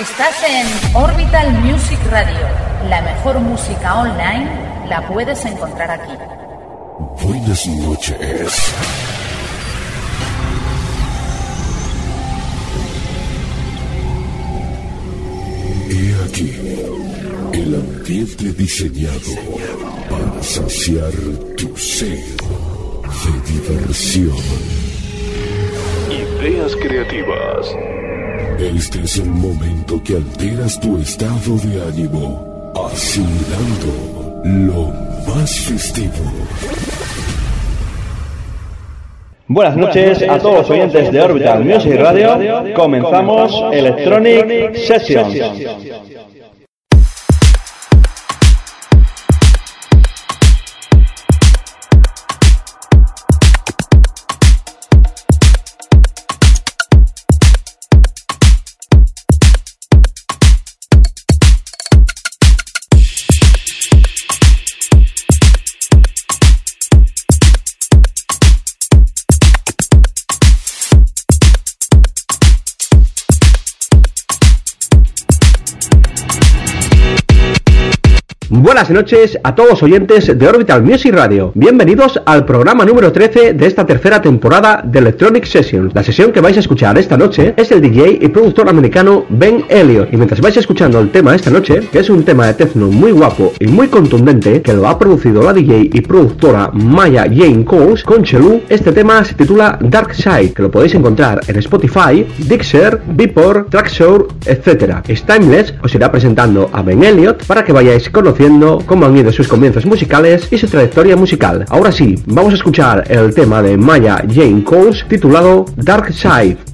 Estás en Orbital Music Radio. La mejor música online la puedes encontrar aquí. Buenas noches. He aquí el ambiente diseñado para saciar tu sed de diversión. Ideas creativas. Este es el momento que alteras tu estado de ánimo, asimilando lo más festivo. Buenas noches a todos los oyentes de Orbital Music Radio. Comenzamos Electronic Sessions. Buenas noches a todos oyentes de Orbital Music Radio. Bienvenidos al programa número 13 de esta tercera temporada de Electronic Sessions. La sesión que vais a escuchar esta noche es el DJ y productor americano Ben Elliott. Y mientras vais escuchando el tema esta noche, que es un tema de techno muy guapo y muy contundente, que lo ha producido la DJ y productora Maya Jane Coles con Chelu, este tema se titula Dark Side, que lo podéis encontrar en Spotify, Dixer, Beatport, Trackshore, etc. Timeless os irá presentando a Ben Elliott para que vayáis conociendo cómo han ido sus comienzos musicales y su trayectoria musical. Ahora sí, vamos a escuchar el tema de Maya Jane Coles titulado Dark Side.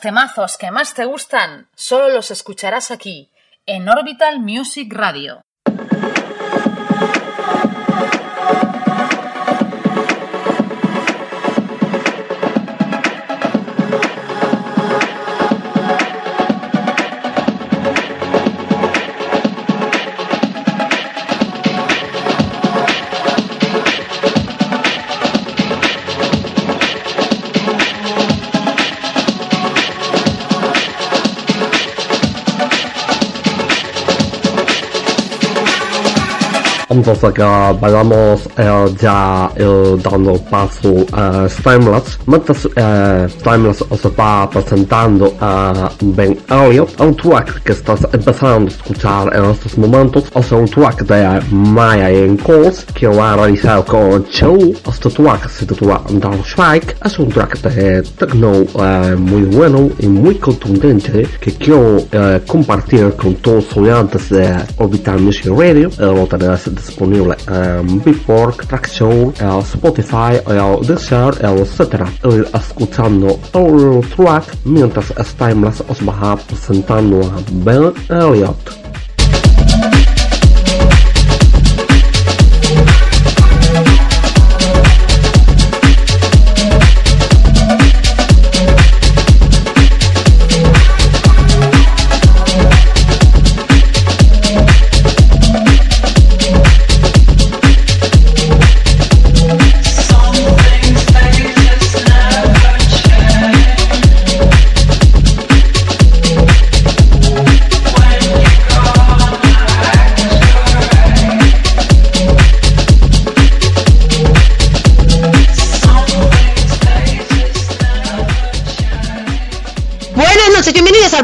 Temazos que más te gustan solo los escucharás aquí, en Orbital Music Radio. Entonces que vayamos eh, ya eh, dando paso a Timeless. Mientras eh, Timeless os va presentando a Ben Elliott, un track que estás empezando a escuchar en estos momentos, sea, un track de Maya en Calls que lo ha realizado con Show. Este track se titula Dark Strike, es un track de techno eh, muy bueno y muy contundente que quiero eh, compartir con todos los oyentes de Orbital Music Radio. Eh, lo tenéis disponible en Beatport, Trackzone, el Spotify, el Deezer, etc. Ir escuchando el track mientras Timeless os va presentando a Ben Elliott.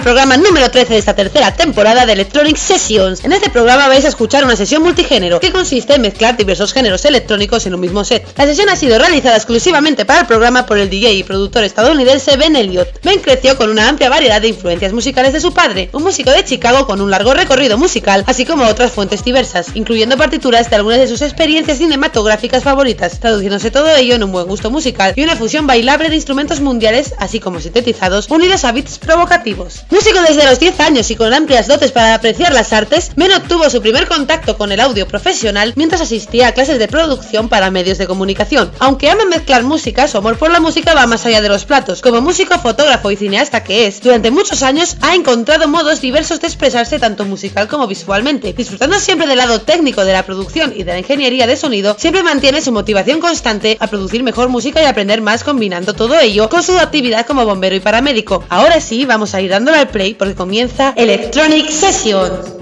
Programa número 13 de esta tercera temporada de Electronic Sessions. En este programa vais a escuchar una sesión multigénero que consiste en mezclar diversos géneros electrónicos en un mismo set. La sesión ha sido realizada exclusivamente para el programa por el DJ y productor estadounidense Ben Elliott. Ben creció con una amplia variedad de influencias musicales de su padre, un músico de Chicago con un largo recorrido musical, así como otras fuentes diversas, incluyendo partituras de algunas de sus experiencias cinematográficas favoritas, traduciéndose todo ello en un buen gusto musical y una fusión bailable de instrumentos mundiales, así como sintetizados, unidos a beats provocativos. Músico desde los 10 años y con amplias dotes para apreciar las artes, Ben obtuvo su primer contacto con el audio profesional mientras asistía a clases de producción para medios de comunicación. Aunque ama mezclar música, su amor por la música va más allá de los platos. Como músico, fotógrafo y cineasta que es, durante muchos años ha encontrado modos diversos de expresarse tanto musical como visualmente. Disfrutando siempre del lado técnico de la producción y de la ingeniería de sonido, siempre mantiene su motivación constante a producir mejor música y aprender más combinando todo ello con su actividad como bombero y paramédico. Ahora sí, vamos a ir dándole al play porque comienza Electronic Sessions.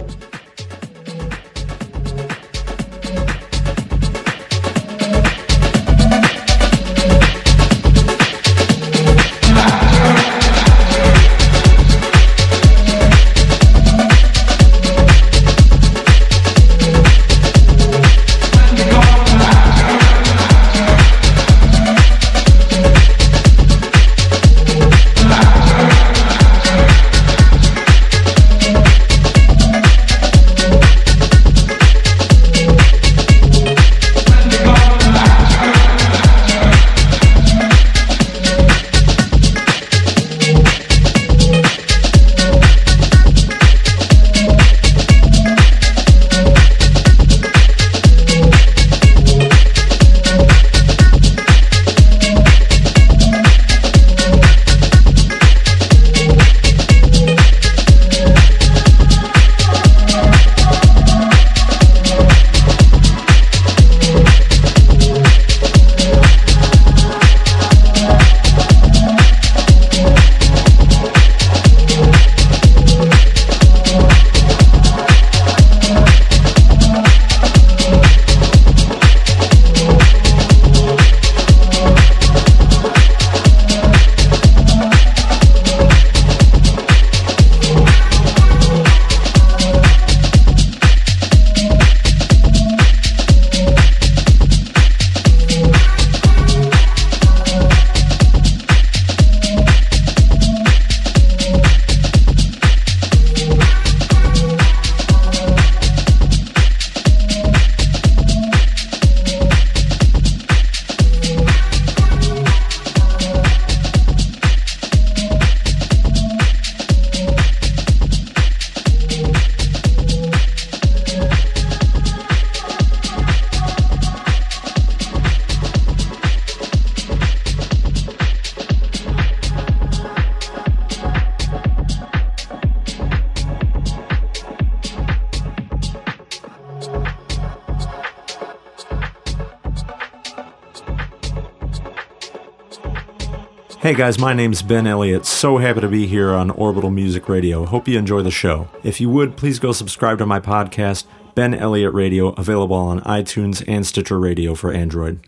Hey guys, my name's Ben Elliott. So happy to be here on Orbital Music Radio. Hope you enjoy the show. If you would, please go subscribe to my podcast, Ben Elliott Radio, available on iTunes and Stitcher Radio for Android.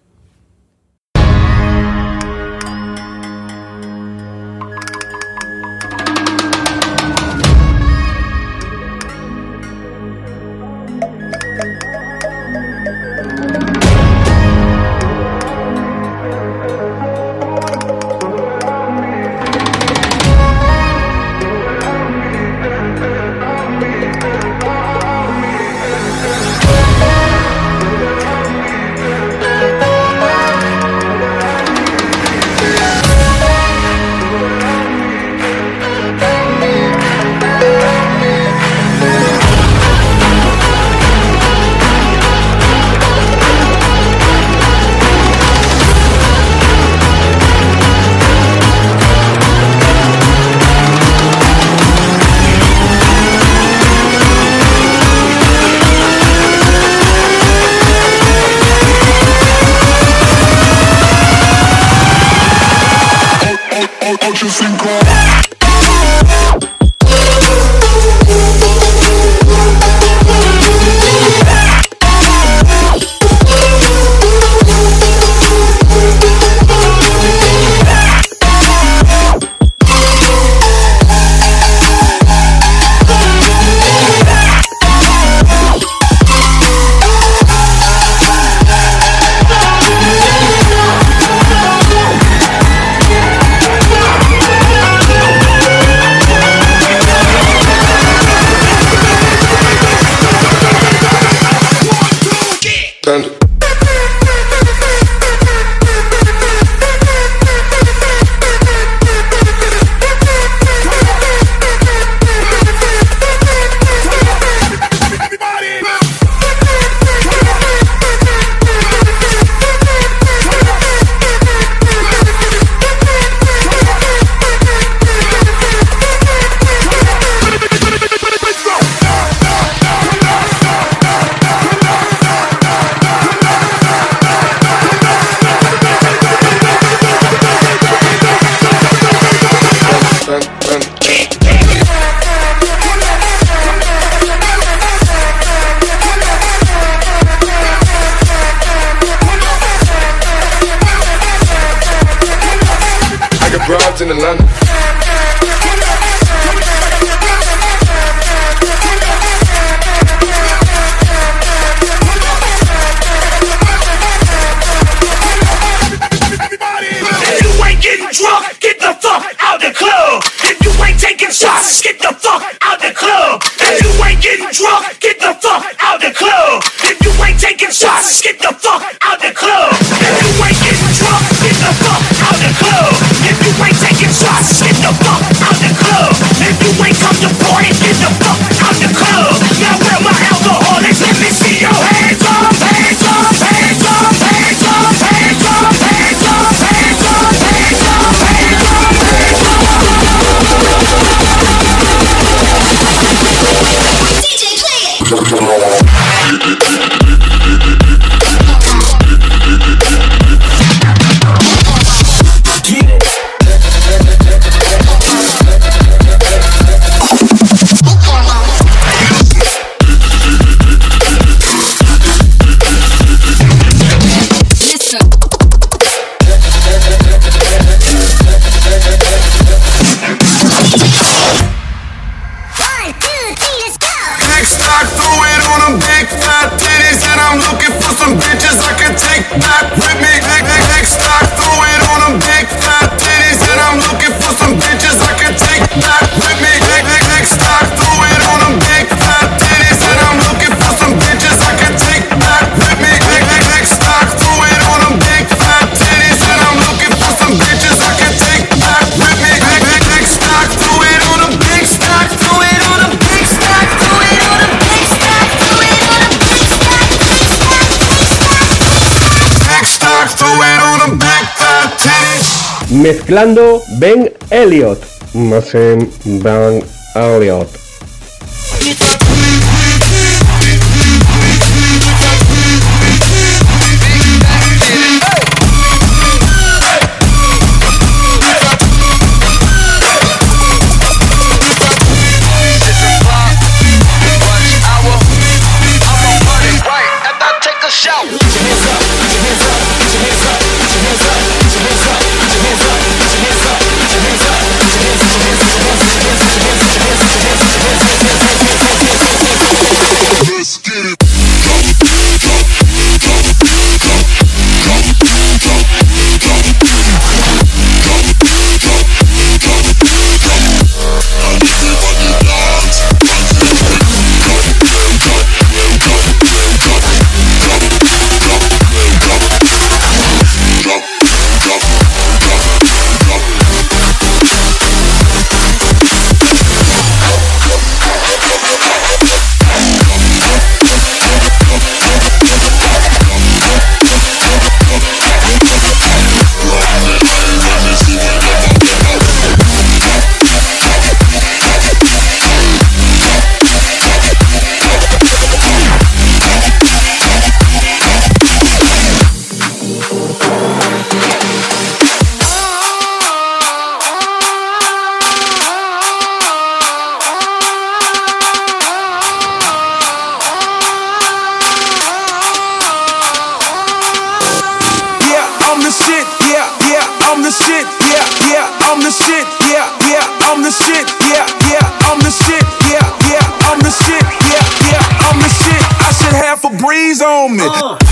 Mezclando Ben Elliot. Más en Ben Elliot. on me. Uh.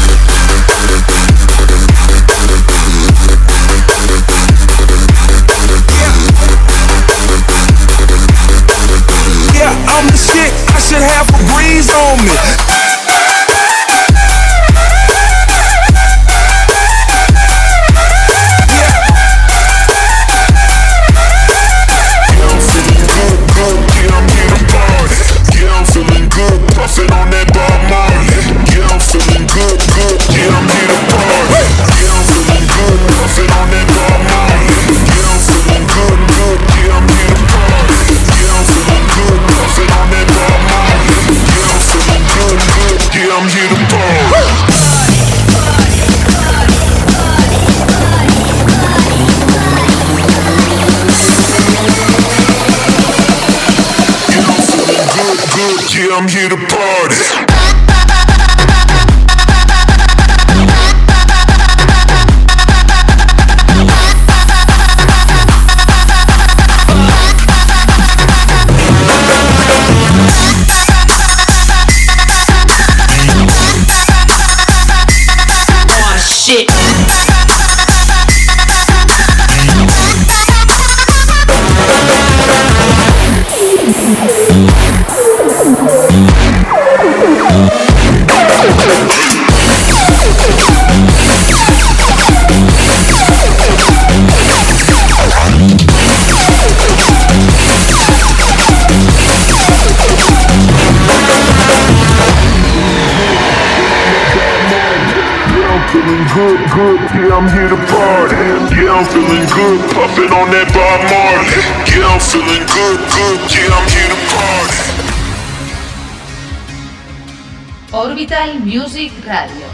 I'm here to party. Yeah, I'm feeling good, puffing on that Bob Marley. Yeah, I'm feeling good, good, yeah, I'm here to party. Orbital Music Radio.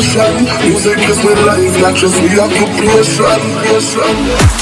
salvation. Music is my life, not just we occupation.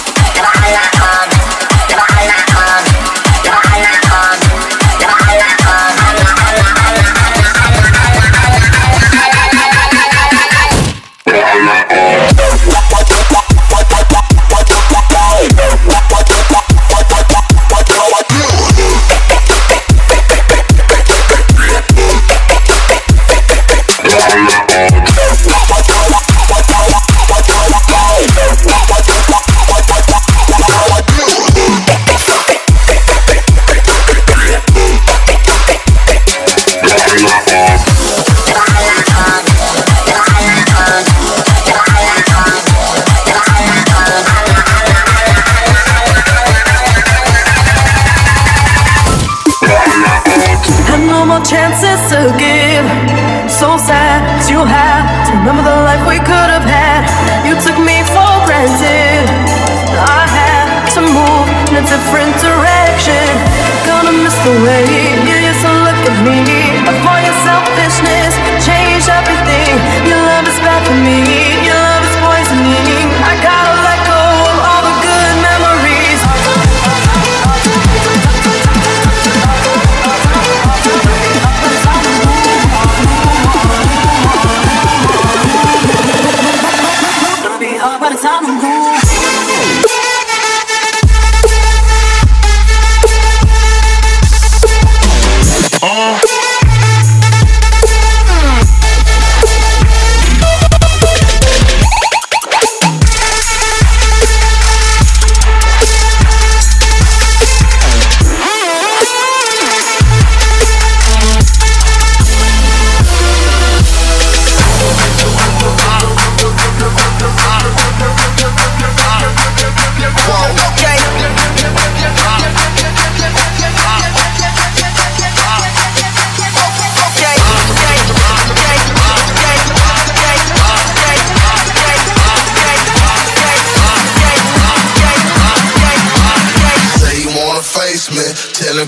Chances to give. So sad you have to remember the life we could have had. You took me for granted. I had to move in a different direction. Gonna miss the way you used to look at me. Before your selfishness changed everything. Your love is bad for me.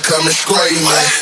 coming straight, man.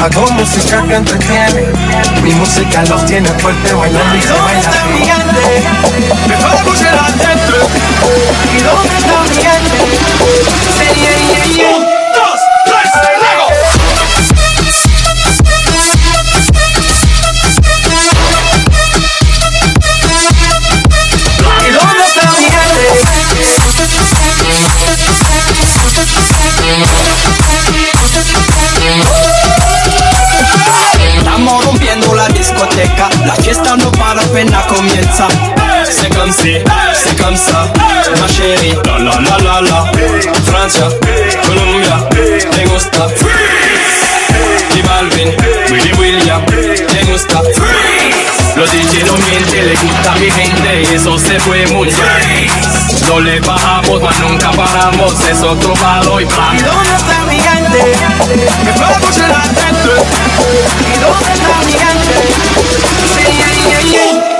Hago música que entretiene. Mi música los tiene fuerte bailando y se ¿Dónde baila está mi así. gente? Me puedo escuchar adentro. ¿Y dónde está mi gente? Mi gente eso se fue bien. No le bajamos, mas nunca paramos, es otro palo y plan. ¿Y dónde está mi gente? Me puedo escuchar adentro. ¿Y dónde está mi gente? Sí, yeah, yeah, yeah.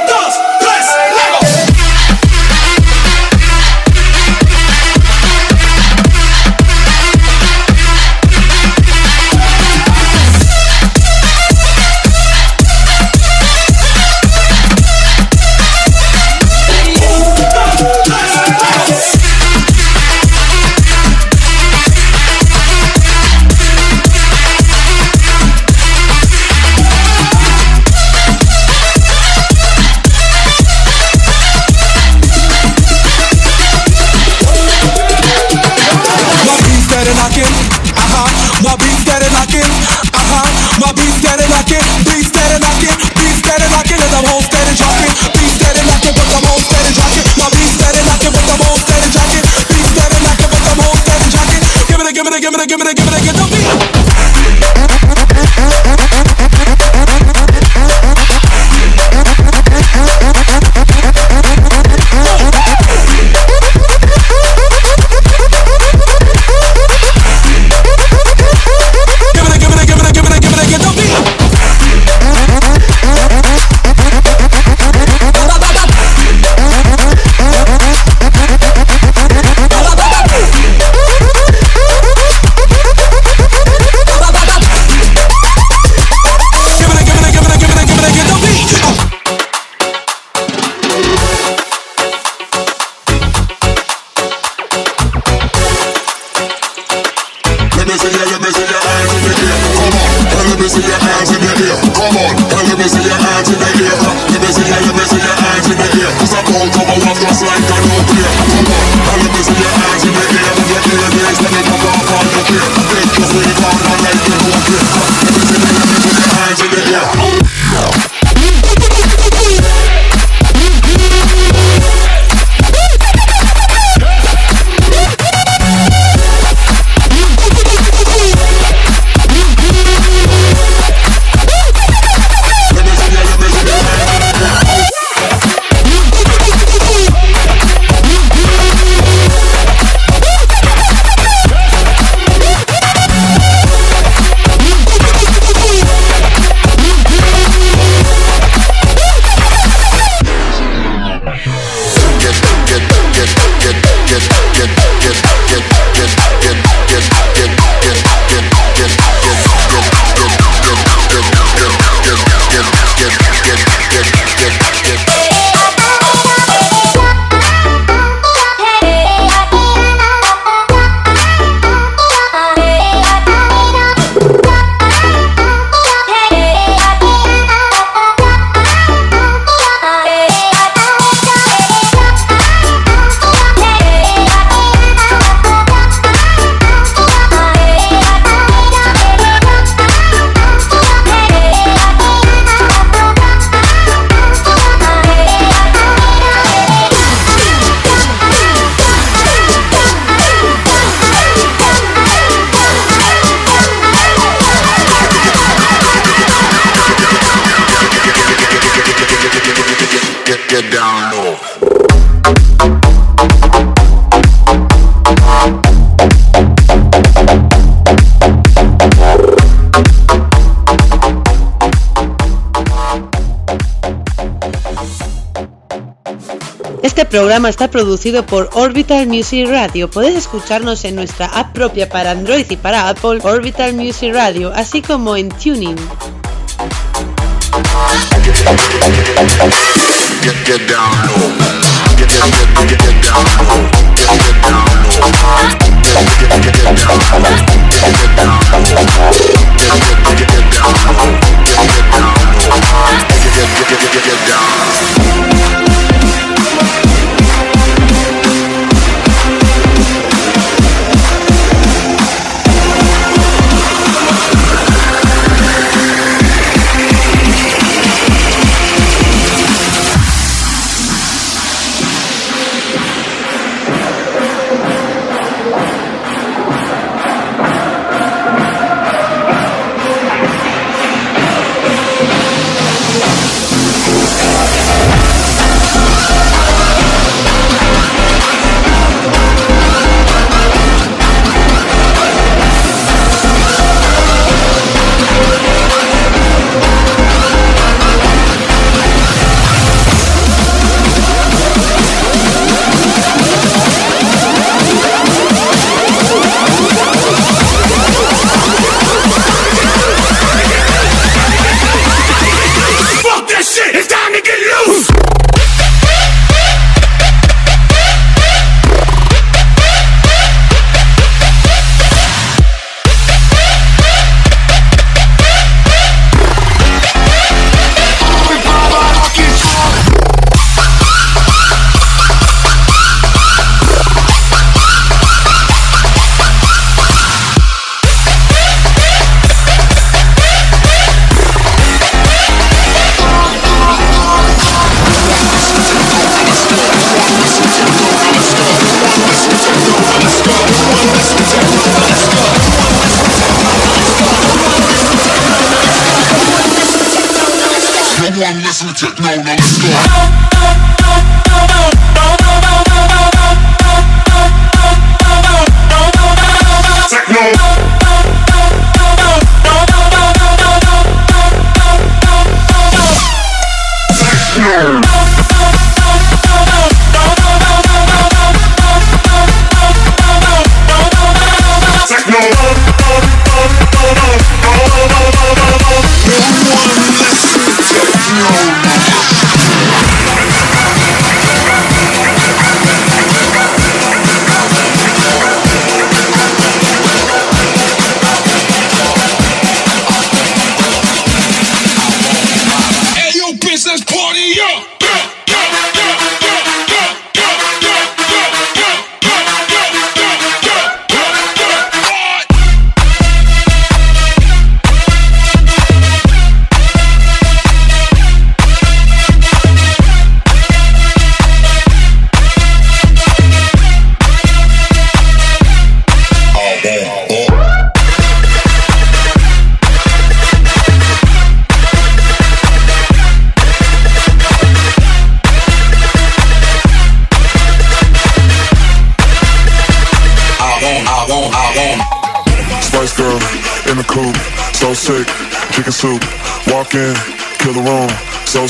Este programa está producido por Orbital Music Radio. Puedes escucharnos en nuestra app propia para Android y para Apple, Orbital Music Radio, así como en Tuning.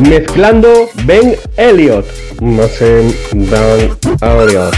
Mezclando Ben Elliot. No sé, Ben Elliot.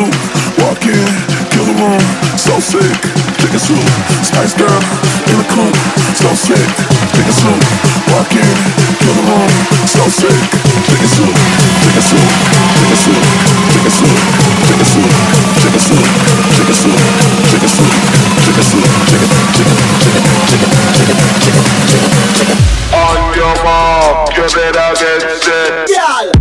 do. Walk in, kill the room. So sick, take a swoop. Spice girl in the coop. So sick, take a swoop. Walk in, kill the room. So sick, take a swoop. Take a swoop. Take a swoop. Take a swoop. Take a swoop. Take a swoop. Take a swoop. Take a swoop. Take a swoop. Take a Take it. Take it. Take it. Take it. Take it. Take it. Take it. On your mark, give it a get set. Yeah.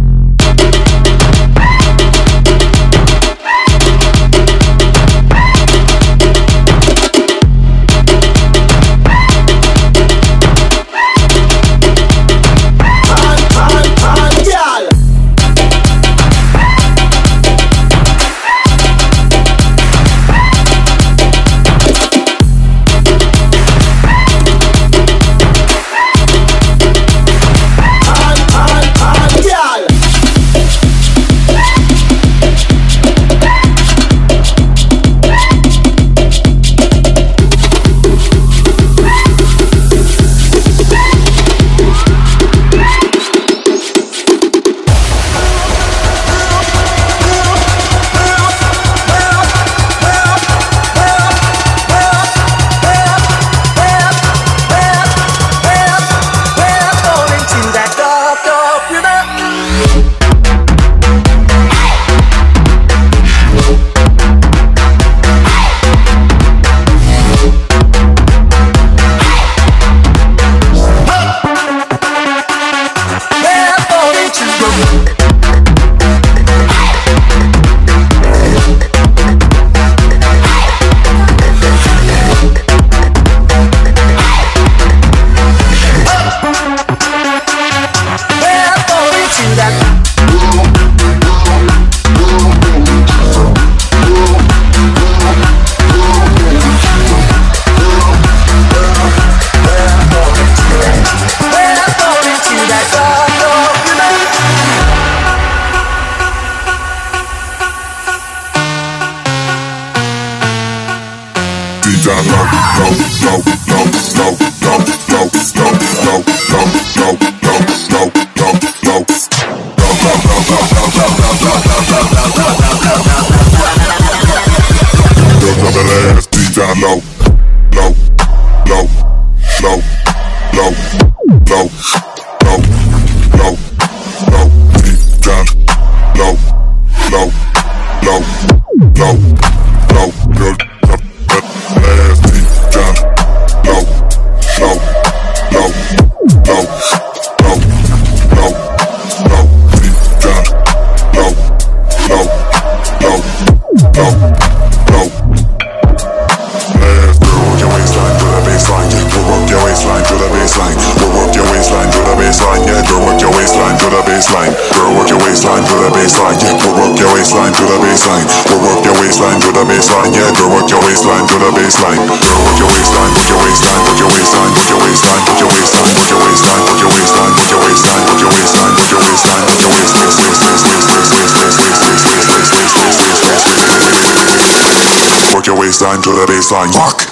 mind. Fuck.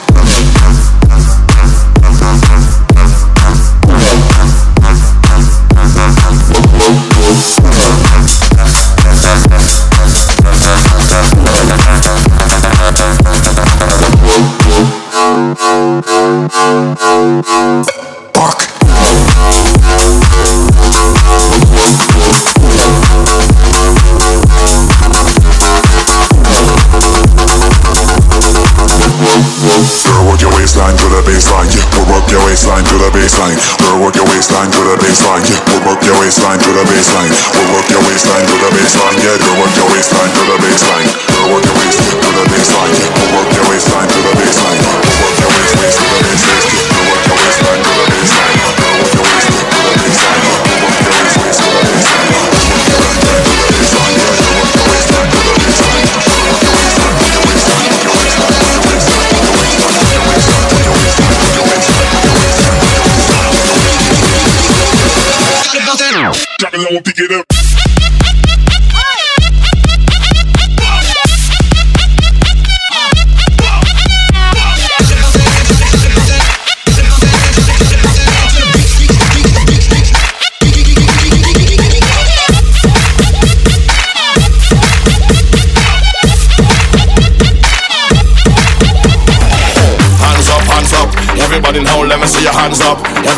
Thank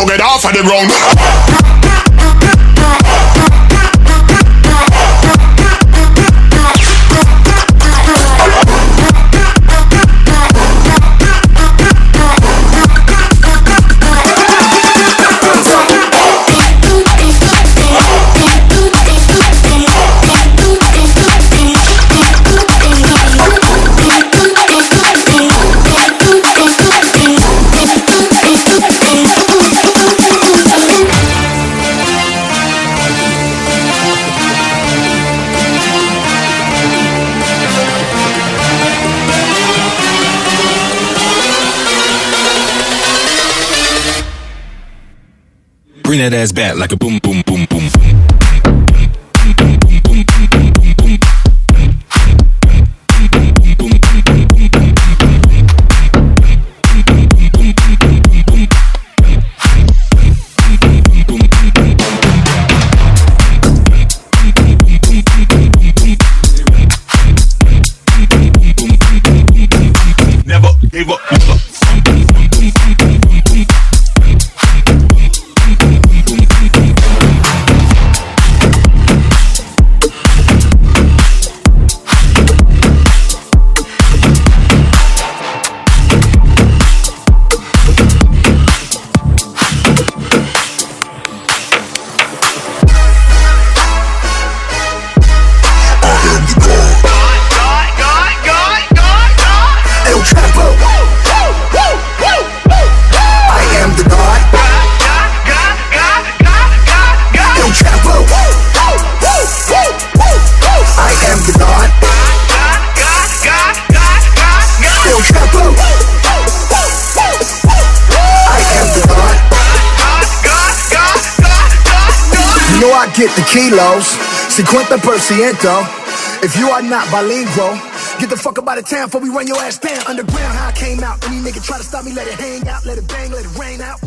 to get off of the ground. it as bad like a boom, boom, boom. The kilos, 50%. If you are not bilingual, get the fuck up out of town before we run your ass down. Underground, how I came out. Any nigga try to stop me, let it hang out, let it bang, let it rain out.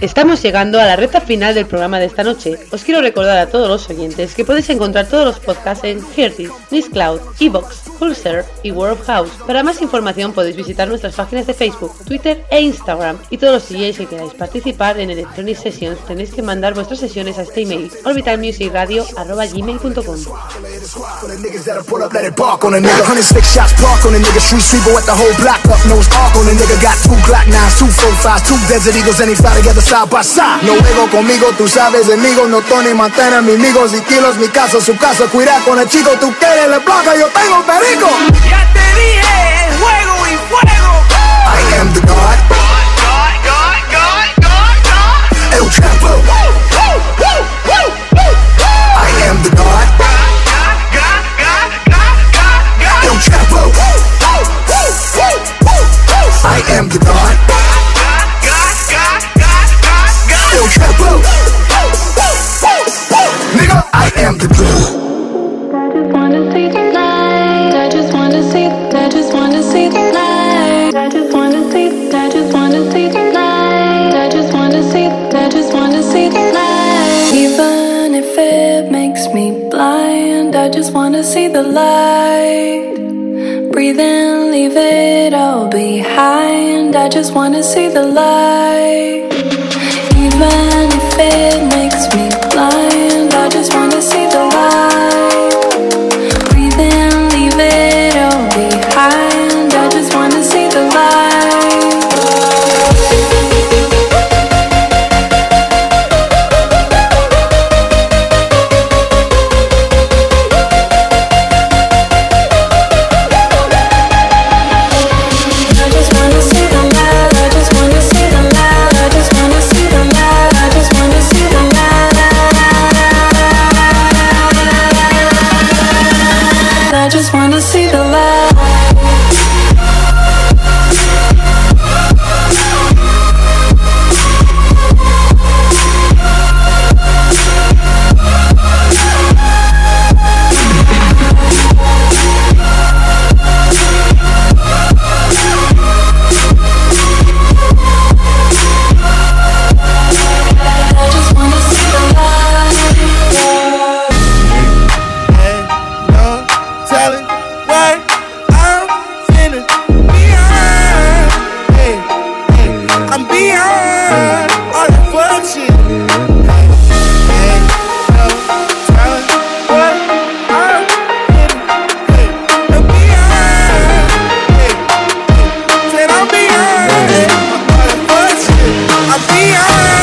Estamos llegando a la recta final del programa de esta noche. Os quiero recordar a todos los oyentes que podéis encontrar todos los podcasts en Heartis, Cloud, Evox, Pulsar y World of House. Para más información podéis visitar nuestras páginas de Facebook, Twitter e Instagram. Y todos los DJs que queráis participar en Electronic Sessions tenéis que mandar vuestras sesiones a este email, orbitalmusicradio.com. No juego conmigo, tú sabes, enemigo, no Tony Montana, mis amigos y kilos, mi casa, su casa, cuida con el chico, tú quieres, le placa, yo tengo perro. rico. Ya te dije, juego y fuego. I am the God. God, God, God, God, God, God. El Chapo. I am the God. God, God, God, God, God, God, God. El Chapo. I am the God. God, God, God, God, God, God. El Chapo. Nigga, I am the God. I just wanna see see the light. Breathe in, leave it all behind. I just wanna see the light. Even if it Yeah.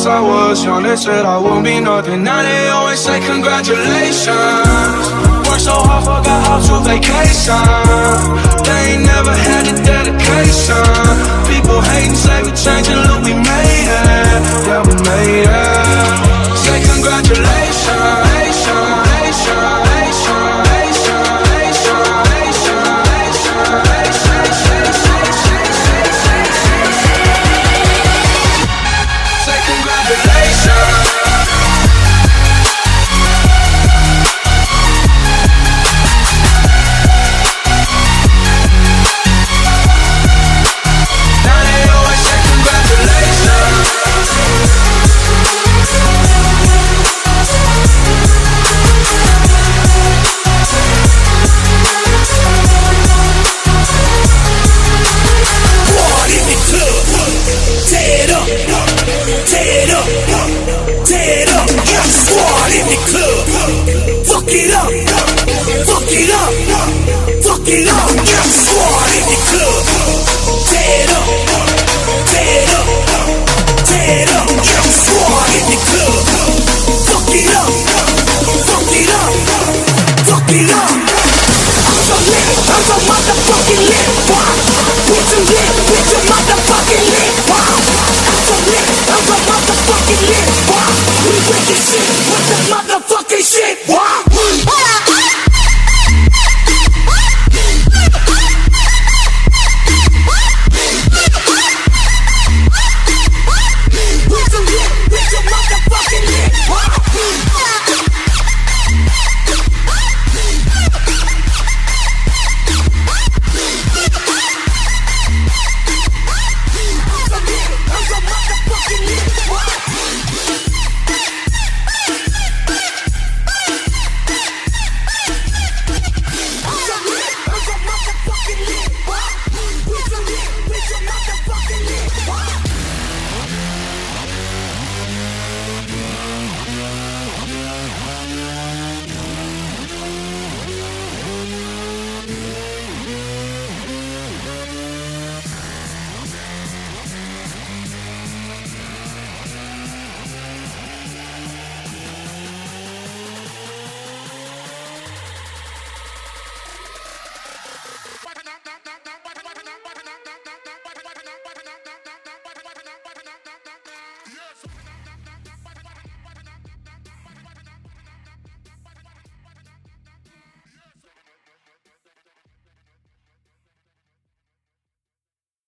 Since I was young, they said I won't be nothing. Now they always say congratulations. No.